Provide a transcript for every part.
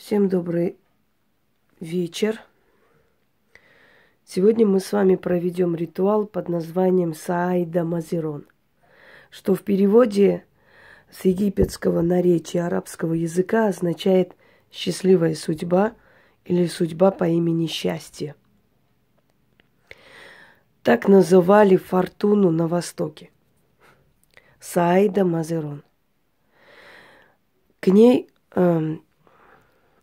Всем добрый вечер. Сегодня мы с вами проведем ритуал под названием Саида Мазирон, что в переводе с египетского наречия арабского языка означает счастливая судьба или судьба по имени счастье. Так называли фортуну на Востоке. Саида Мазерон. К ней э,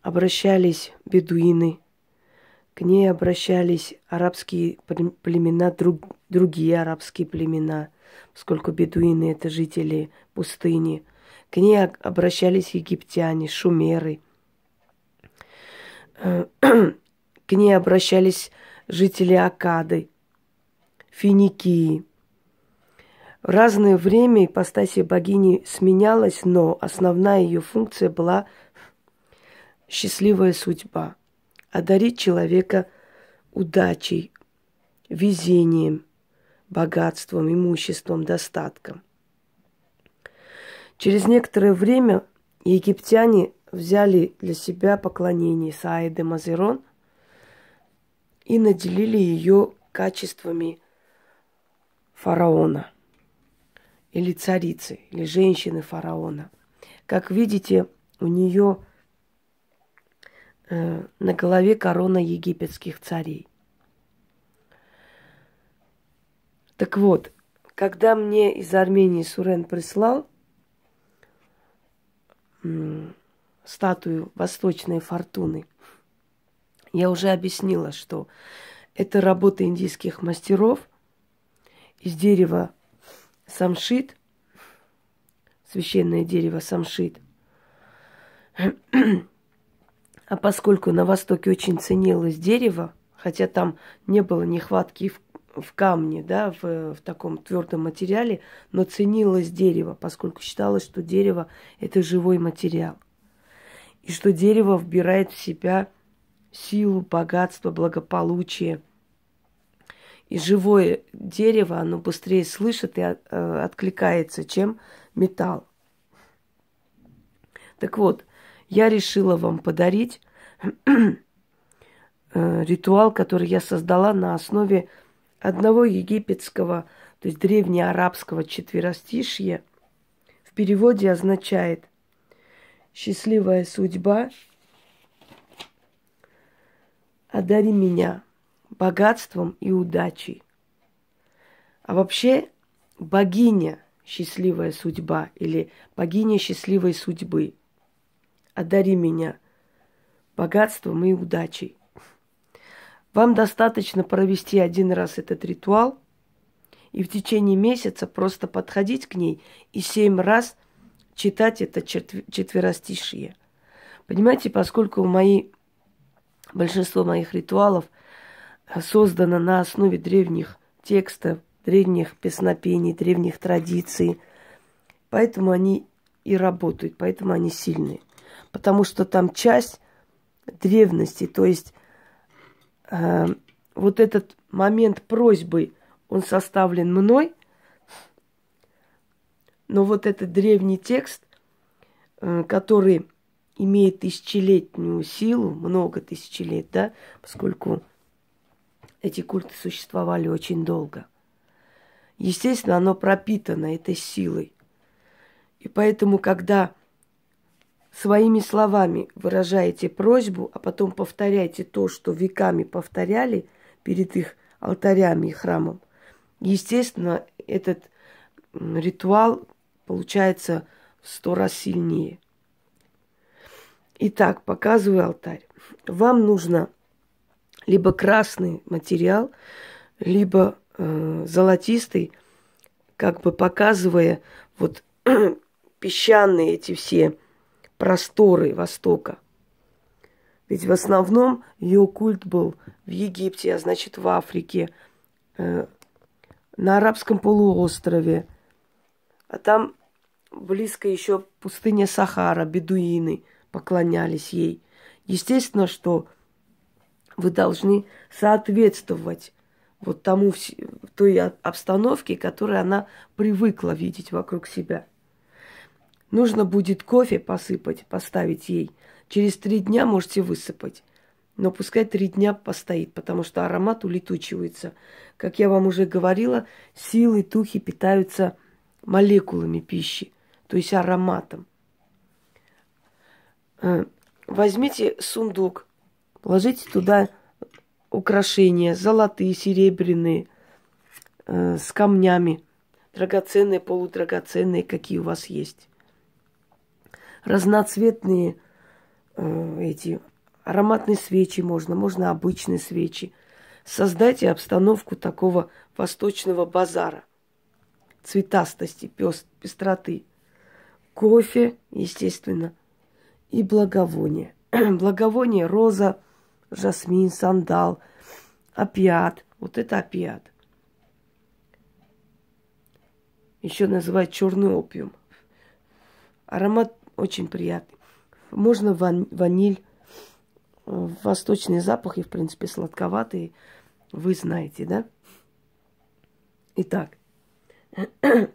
обращались бедуины, к ней обращались арабские племена, друг, другие арабские племена, поскольку бедуины это жители пустыни. К ней обращались египтяне, шумеры. К ней обращались жители Акады, Финикии. В разное время ипостасия богини сменялась, но основная ее функция была счастливая судьба. Одарить человека удачей, везением, богатством, имуществом, достатком. Через некоторое время египтяне взяли для себя поклонение Саиды Мазерон и наделили ее качествами фараона или царицы, или женщины фараона. Как видите, у нее на голове корона египетских царей. Так вот, когда мне из Армении Сурен прислал статую Восточной Фортуны. Я уже объяснила, что это работа индийских мастеров из дерева самшит, священное дерево самшит. А поскольку на Востоке очень ценилось дерево, хотя там не было нехватки в, в камне, да, в, в таком твердом материале, но ценилось дерево, поскольку считалось, что дерево это живой материал и что дерево вбирает в себя силу, богатство, благополучие. И живое дерево, оно быстрее слышит и э, откликается, чем металл. Так вот, я решила вам подарить э, ритуал, который я создала на основе одного египетского, то есть древнеарабского четверостишья. В переводе означает – счастливая судьба, одари меня богатством и удачей. А вообще богиня счастливая судьба или богиня счастливой судьбы. Одари меня богатством и удачей. Вам достаточно провести один раз этот ритуал и в течение месяца просто подходить к ней и семь раз – читать это четверостишие. Понимаете, поскольку мои, большинство моих ритуалов создано на основе древних текстов, древних песнопений, древних традиций, поэтому они и работают, поэтому они сильные. Потому что там часть древности, то есть э, вот этот момент просьбы, он составлен мной, но вот этот древний текст, э, который имеет тысячелетнюю силу, много тысяч лет, да, поскольку эти культы существовали очень долго. Естественно, оно пропитано этой силой. И поэтому, когда своими словами выражаете просьбу, а потом повторяете то, что веками повторяли перед их алтарями и храмом, естественно, этот ритуал получается в сто раз сильнее. Итак, показываю алтарь. Вам нужно либо красный материал, либо э, золотистый, как бы показывая вот песчаные эти все просторы Востока. Ведь в основном ее культ был в Египте, а значит в Африке, э, на арабском полуострове. А там близко еще пустыня Сахара, бедуины поклонялись ей. Естественно, что вы должны соответствовать вот тому, той обстановке, которую она привыкла видеть вокруг себя. Нужно будет кофе посыпать, поставить ей. Через три дня можете высыпать. Но пускай три дня постоит, потому что аромат улетучивается. Как я вам уже говорила, силы тухи питаются молекулами пищи, то есть ароматом. Э, возьмите сундук, ложите туда украшения, золотые, серебряные, э, с камнями, драгоценные, полудрагоценные, какие у вас есть. Разноцветные э, эти ароматные свечи можно, можно обычные свечи. Создайте обстановку такого восточного базара. Цветастости, пест, пестроты. Кофе, естественно, и благовоние. благовоние роза, жасмин, сандал, опиат. Вот это опиат. Еще называют черный опиум. Аромат очень приятный. Можно ван- ваниль, восточные запахи, в принципе, сладковатые, вы знаете, да? Итак,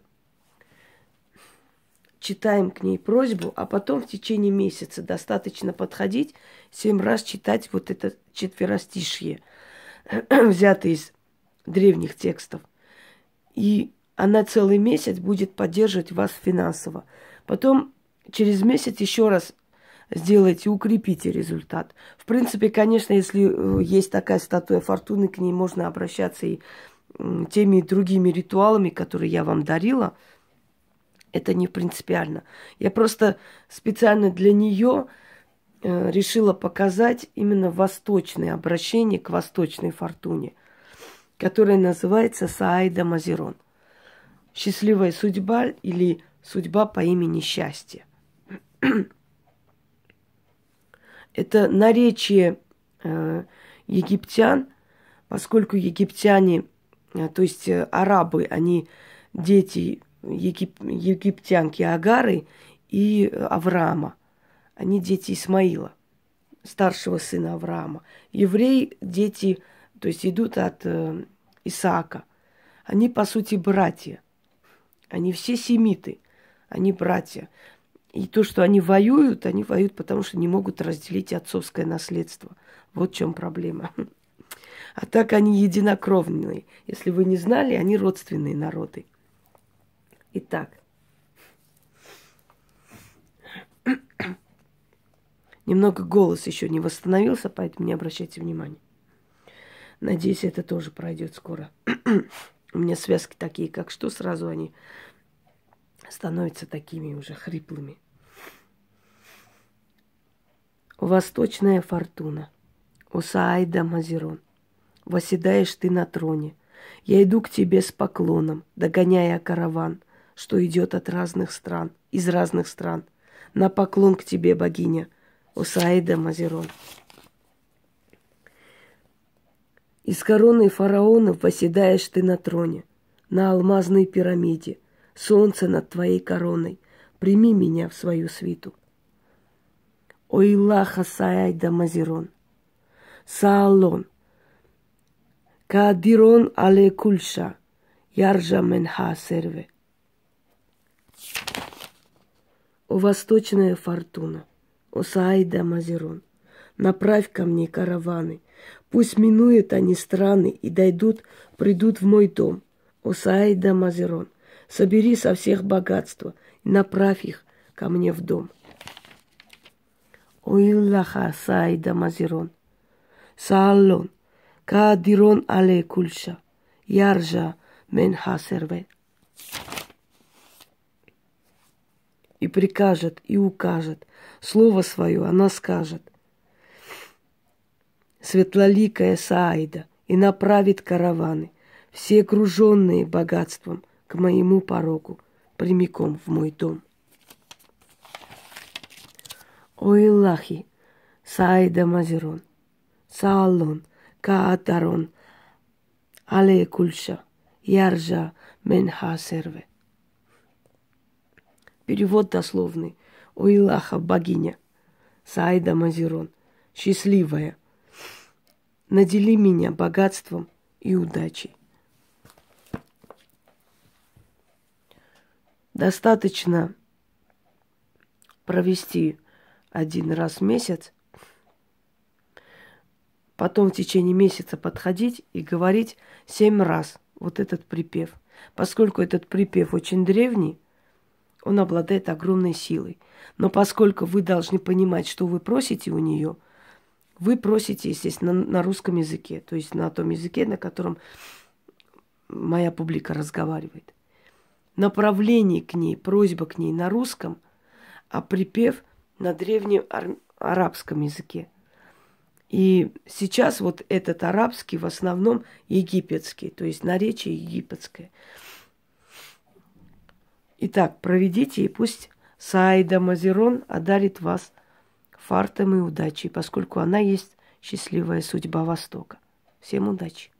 читаем к ней просьбу, а потом в течение месяца достаточно подходить, семь раз читать вот это четверостишье, взятое из древних текстов. И она целый месяц будет поддерживать вас финансово. Потом через месяц еще раз сделайте, укрепите результат. В принципе, конечно, если э, есть такая статуя фортуны, к ней можно обращаться и теми другими ритуалами, которые я вам дарила. Это не принципиально. Я просто специально для нее э, решила показать именно восточное обращение к восточной фортуне, которое называется Саида Мазерон. Счастливая судьба или судьба по имени счастье. Это наречие э, египтян, поскольку египтяне, э, то есть э, арабы, они дети егип, египтянки Агары и Авраама. Они дети Исмаила, старшего сына Авраама. Евреи дети, то есть идут от Исаака. Они, по сути, братья. Они все семиты, они братья. И то, что они воюют, они воюют, потому что не могут разделить отцовское наследство. Вот в чем проблема. А так они единокровные. Если вы не знали, они родственные народы. Итак. Немного голос еще не восстановился, поэтому не обращайте внимания. Надеюсь, это тоже пройдет скоро. У меня связки такие, как что, сразу они становятся такими уже хриплыми. Восточная фортуна. Усаайда Мазерон. Восседаешь ты на троне. Я иду к тебе с поклоном, догоняя караван, что идет от разных стран, из разных стран. На поклон к тебе, богиня, Усаида Мазерон. Из короны фараонов восседаешь ты на троне, на алмазной пирамиде, солнце над твоей короной. Прими меня в свою свиту. Ойлаха Саайда Мазирон. Саалон. Кадирон але кульша. Яржа менха серве. О восточная фортуна, о Саида Мазирон, направь ко мне караваны, пусть минуют они страны и дойдут, придут в мой дом. О Саида Мазирон, собери со всех богатства и направь их ко мне в дом. Ойлаха Саида Мазирон. Саалон. Кадирон але кульша. Яржа мен хасерве. И прикажет, и укажет. Слово свое она скажет. Светлоликая Саида и направит караваны, все окруженные богатством, к моему порогу, прямиком в мой дом. Ойлахи, Саида Мазерон, Саалон, Каатарон, Але Кульша, Яржа Менха Серве. Перевод дословный. Ойлаха, богиня, Саида Мазерон, счастливая, надели меня богатством и удачей. Достаточно провести один раз в месяц, потом в течение месяца подходить и говорить семь раз вот этот припев. Поскольку этот припев очень древний, он обладает огромной силой. Но поскольку вы должны понимать, что вы просите у нее, вы просите, естественно, на, русском языке, то есть на том языке, на котором моя публика разговаривает. Направление к ней, просьба к ней на русском, а припев на древнем арабском языке. И сейчас вот этот арабский в основном египетский, то есть наречие египетское. Итак, проведите, и пусть Саида Мазерон одарит вас фартом и удачей, поскольку она есть счастливая судьба Востока. Всем удачи!